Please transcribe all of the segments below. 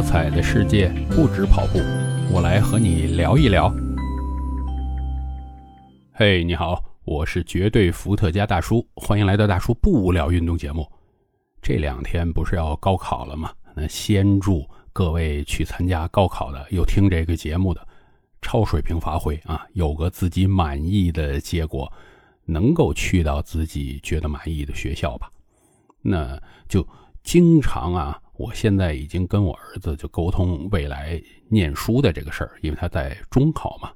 多彩的世界不止跑步，我来和你聊一聊。嘿，你好，我是绝对伏特加大叔，欢迎来到大叔不无聊运动节目。这两天不是要高考了吗？那先祝各位去参加高考的，又听这个节目的，超水平发挥啊，有个自己满意的结果，能够去到自己觉得满意的学校吧。那就经常啊。我现在已经跟我儿子就沟通未来念书的这个事儿，因为他在中考嘛。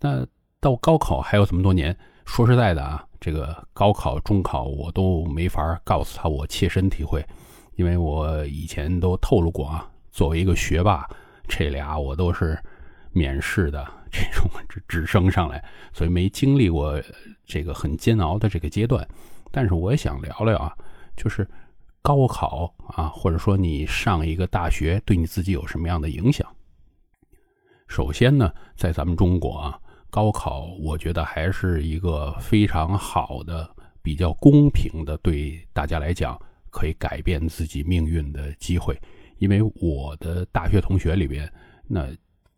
那到高考还有这么多年，说实在的啊，这个高考、中考我都没法告诉他我切身体会，因为我以前都透露过啊，作为一个学霸，这俩我都是免试的这种直直升上来，所以没经历过这个很煎熬的这个阶段。但是我也想聊聊啊，就是。高考啊，或者说你上一个大学，对你自己有什么样的影响？首先呢，在咱们中国啊，高考我觉得还是一个非常好的、比较公平的，对大家来讲可以改变自己命运的机会。因为我的大学同学里边，那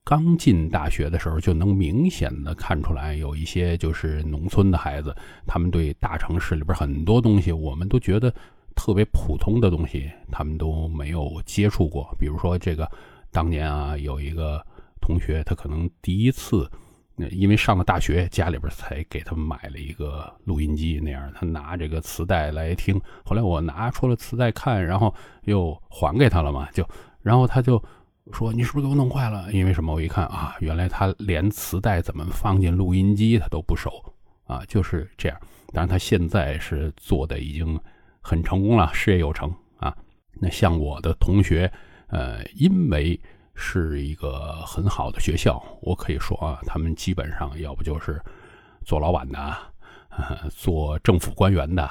刚进大学的时候就能明显的看出来，有一些就是农村的孩子，他们对大城市里边很多东西，我们都觉得。特别普通的东西，他们都没有接触过。比如说，这个当年啊，有一个同学，他可能第一次，因为上了大学，家里边才给他买了一个录音机，那样他拿这个磁带来听。后来我拿出了磁带看，然后又还给他了嘛，就然后他就说：“你是不是给我弄坏了？”因为什么？我一看啊，原来他连磁带怎么放进录音机他都不熟啊，就是这样。当然，他现在是做的已经。很成功了，事业有成啊！那像我的同学，呃，因为是一个很好的学校，我可以说啊，他们基本上要不就是做老板的，呃，做政府官员的，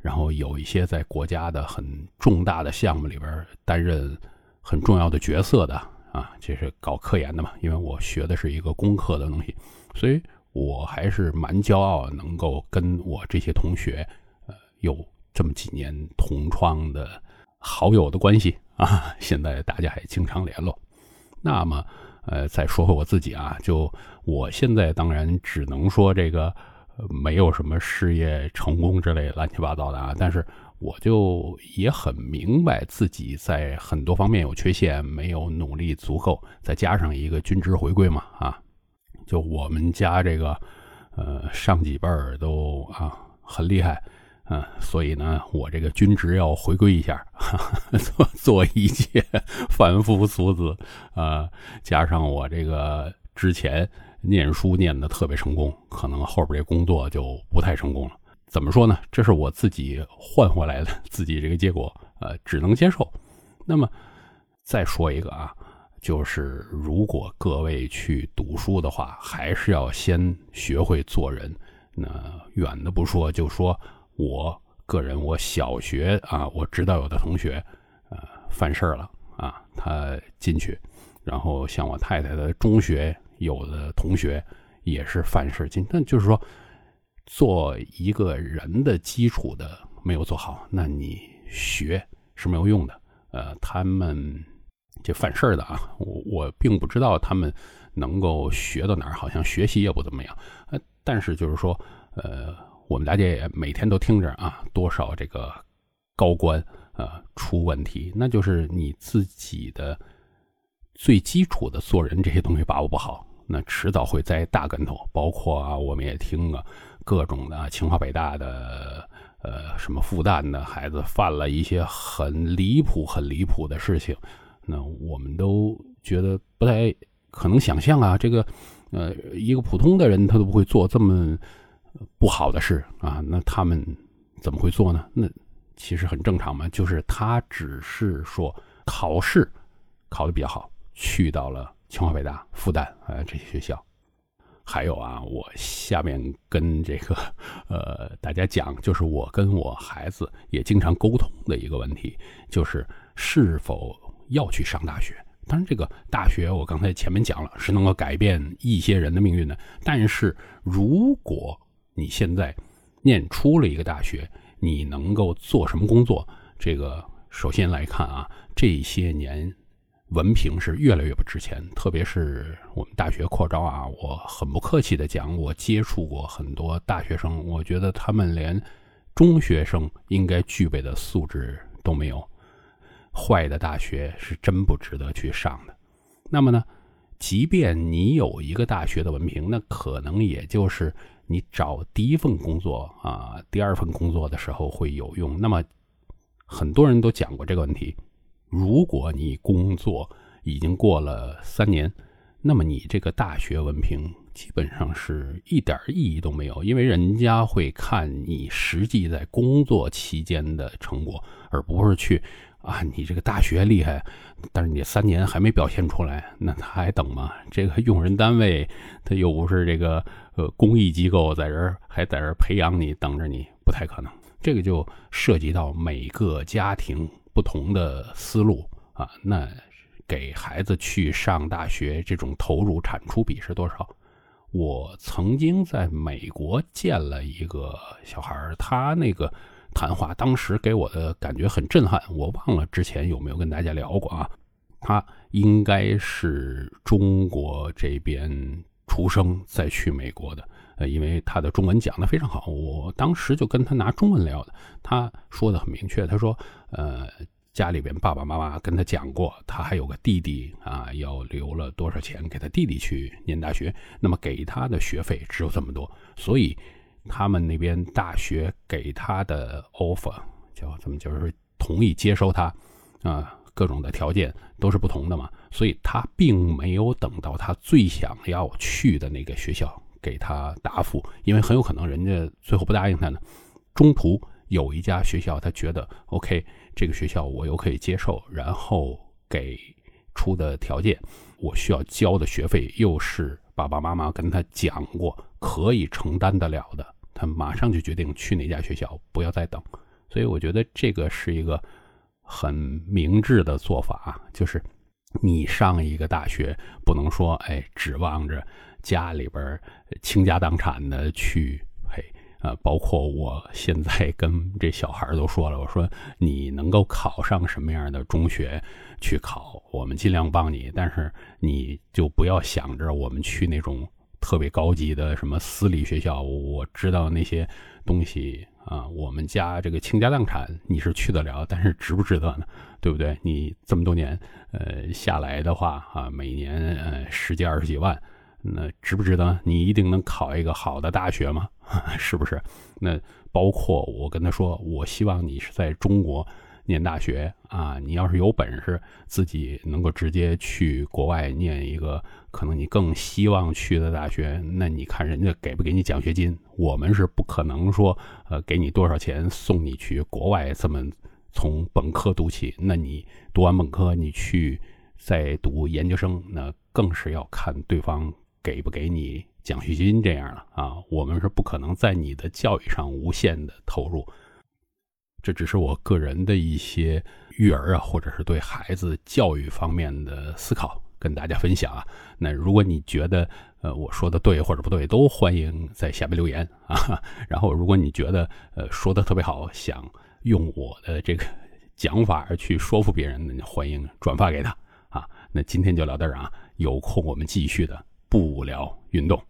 然后有一些在国家的很重大的项目里边担任很重要的角色的啊，这是搞科研的嘛。因为我学的是一个工科的东西，所以我还是蛮骄傲，能够跟我这些同学，呃，有。这么几年同窗的好友的关系 啊，现在大家还经常联络。那么，呃，再说回我自己啊，就我现在当然只能说这个没有什么事业成功之类乱七八糟的啊，但是我就也很明白自己在很多方面有缺陷，没有努力足够，再加上一个均值回归嘛啊，就我们家这个呃上几辈儿都啊很厉害。嗯，所以呢，我这个均值要回归一下，做做一介凡夫俗子啊，加上我这个之前念书念的特别成功，可能后边这工作就不太成功了。怎么说呢？这是我自己换回来的自己这个结果，呃，只能接受。那么再说一个啊，就是如果各位去读书的话，还是要先学会做人。那远的不说，就说。我个人，我小学啊，我知道有的同学，呃，犯事儿了啊，他进去，然后像我太太的中学，有的同学也是犯事进，那就是说，做一个人的基础的没有做好，那你学是没有用的。呃，他们这犯事儿的啊，我我并不知道他们能够学到哪儿，好像学习也不怎么样。呃，但是就是说，呃。我们大家也每天都听着啊，多少这个高官啊出问题，那就是你自己的最基础的做人这些东西把握不好，那迟早会栽大跟头。包括啊，我们也听了各种的清华北大的呃什么复旦的孩子犯了一些很离谱、很离谱的事情，那我们都觉得不太可能想象啊，这个呃一个普通的人他都不会做这么。不好的事啊，那他们怎么会做呢？那其实很正常嘛，就是他只是说考试考的比较好，去到了清华、北大、复旦啊这些学校。还有啊，我下面跟这个 呃大家讲，就是我跟我孩子也经常沟通的一个问题，就是是否要去上大学。当然，这个大学我刚才前面讲了，是能够改变一些人的命运的。但是如果你现在念出了一个大学，你能够做什么工作？这个首先来看啊，这些年文凭是越来越不值钱。特别是我们大学扩招啊，我很不客气的讲，我接触过很多大学生，我觉得他们连中学生应该具备的素质都没有。坏的大学是真不值得去上的。那么呢，即便你有一个大学的文凭，那可能也就是你找第一份工作啊、第二份工作的时候会有用。那么很多人都讲过这个问题：如果你工作已经过了三年，那么你这个大学文凭基本上是一点意义都没有，因为人家会看你实际在工作期间的成果，而不是去。啊，你这个大学厉害，但是你三年还没表现出来，那他还等吗？这个 用人单位他又不是这个呃公益机构，在这儿还在这儿培养你，等着你，不太可能。这个就涉及到每个家庭不同的思路啊。那给孩子去上大学，这种投入产出比是多少？我曾经在美国见了一个小孩他那个。谈话当时给我的感觉很震撼，我忘了之前有没有跟大家聊过啊。他应该是中国这边出生再去美国的，呃，因为他的中文讲的非常好，我当时就跟他拿中文聊的。他说的很明确，他说，呃，家里边爸爸妈妈跟他讲过，他还有个弟弟啊，要留了多少钱给他弟弟去念大学，那么给他的学费只有这么多，所以。他们那边大学给他的 offer 叫怎么就是同意接收他啊，各种的条件都是不同的嘛，所以他并没有等到他最想要去的那个学校给他答复，因为很有可能人家最后不答应他呢。中途有一家学校他觉得 OK，这个学校我又可以接受，然后给出的条件，我需要交的学费又是爸爸妈妈跟他讲过可以承担得了的。他马上就决定去哪家学校，不要再等。所以我觉得这个是一个很明智的做法，就是你上一个大学，不能说哎指望着家里边倾家荡产的去陪啊。包括我现在跟这小孩都说了，我说你能够考上什么样的中学去考，我们尽量帮你，但是你就不要想着我们去那种。特别高级的什么私立学校，我知道那些东西啊。我们家这个倾家荡产，你是去得了，但是值不值得呢？对不对？你这么多年呃下来的话啊，每年呃十几二十几万，那值不值得？你一定能考一个好的大学吗？是不是？那包括我跟他说，我希望你是在中国。念大学啊，你要是有本事，自己能够直接去国外念一个可能你更希望去的大学，那你看人家给不给你奖学金？我们是不可能说，呃，给你多少钱送你去国外这么从本科读起。那你读完本科，你去再读研究生，那更是要看对方给不给你奖学金这样了啊。我们是不可能在你的教育上无限的投入。这只是我个人的一些育儿啊，或者是对孩子教育方面的思考，跟大家分享啊。那如果你觉得呃我说的对或者不对，都欢迎在下面留言啊。然后如果你觉得呃说的特别好，想用我的这个讲法去说服别人，那欢迎转发给他啊。那今天就聊到这儿啊，有空我们继续的不聊运动。